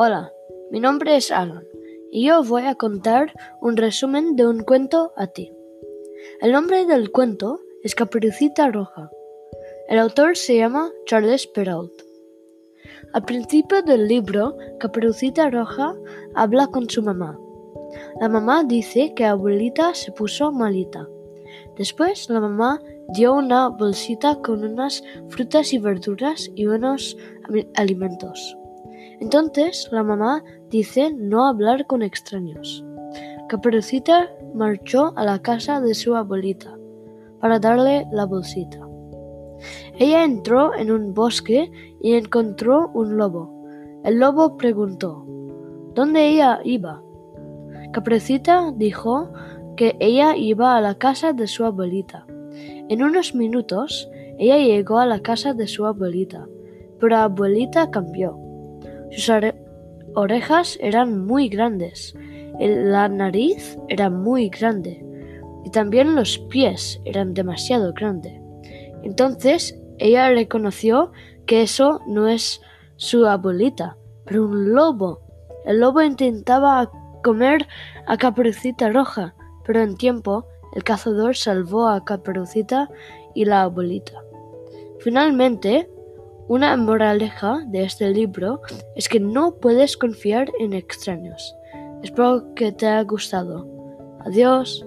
Hola, mi nombre es Alan y yo voy a contar un resumen de un cuento a ti. El nombre del cuento es Caperucita Roja. El autor se llama Charles Perrault. Al principio del libro, Caperucita Roja habla con su mamá. La mamá dice que abuelita se puso malita. Después la mamá dio una bolsita con unas frutas y verduras y unos alimentos. Entonces la mamá dice no hablar con extraños. Caperucita marchó a la casa de su abuelita para darle la bolsita. Ella entró en un bosque y encontró un lobo. El lobo preguntó ¿Dónde ella iba? Caperucita dijo que ella iba a la casa de su abuelita. En unos minutos ella llegó a la casa de su abuelita, pero abuelita cambió. Sus orejas eran muy grandes, la nariz era muy grande y también los pies eran demasiado grandes. Entonces ella reconoció que eso no es su abuelita, pero un lobo. El lobo intentaba comer a Caperucita Roja, pero en tiempo el cazador salvó a Caperucita y la abuelita. Finalmente, una moraleja de este libro es que no puedes confiar en extraños. Espero que te haya gustado. Adiós.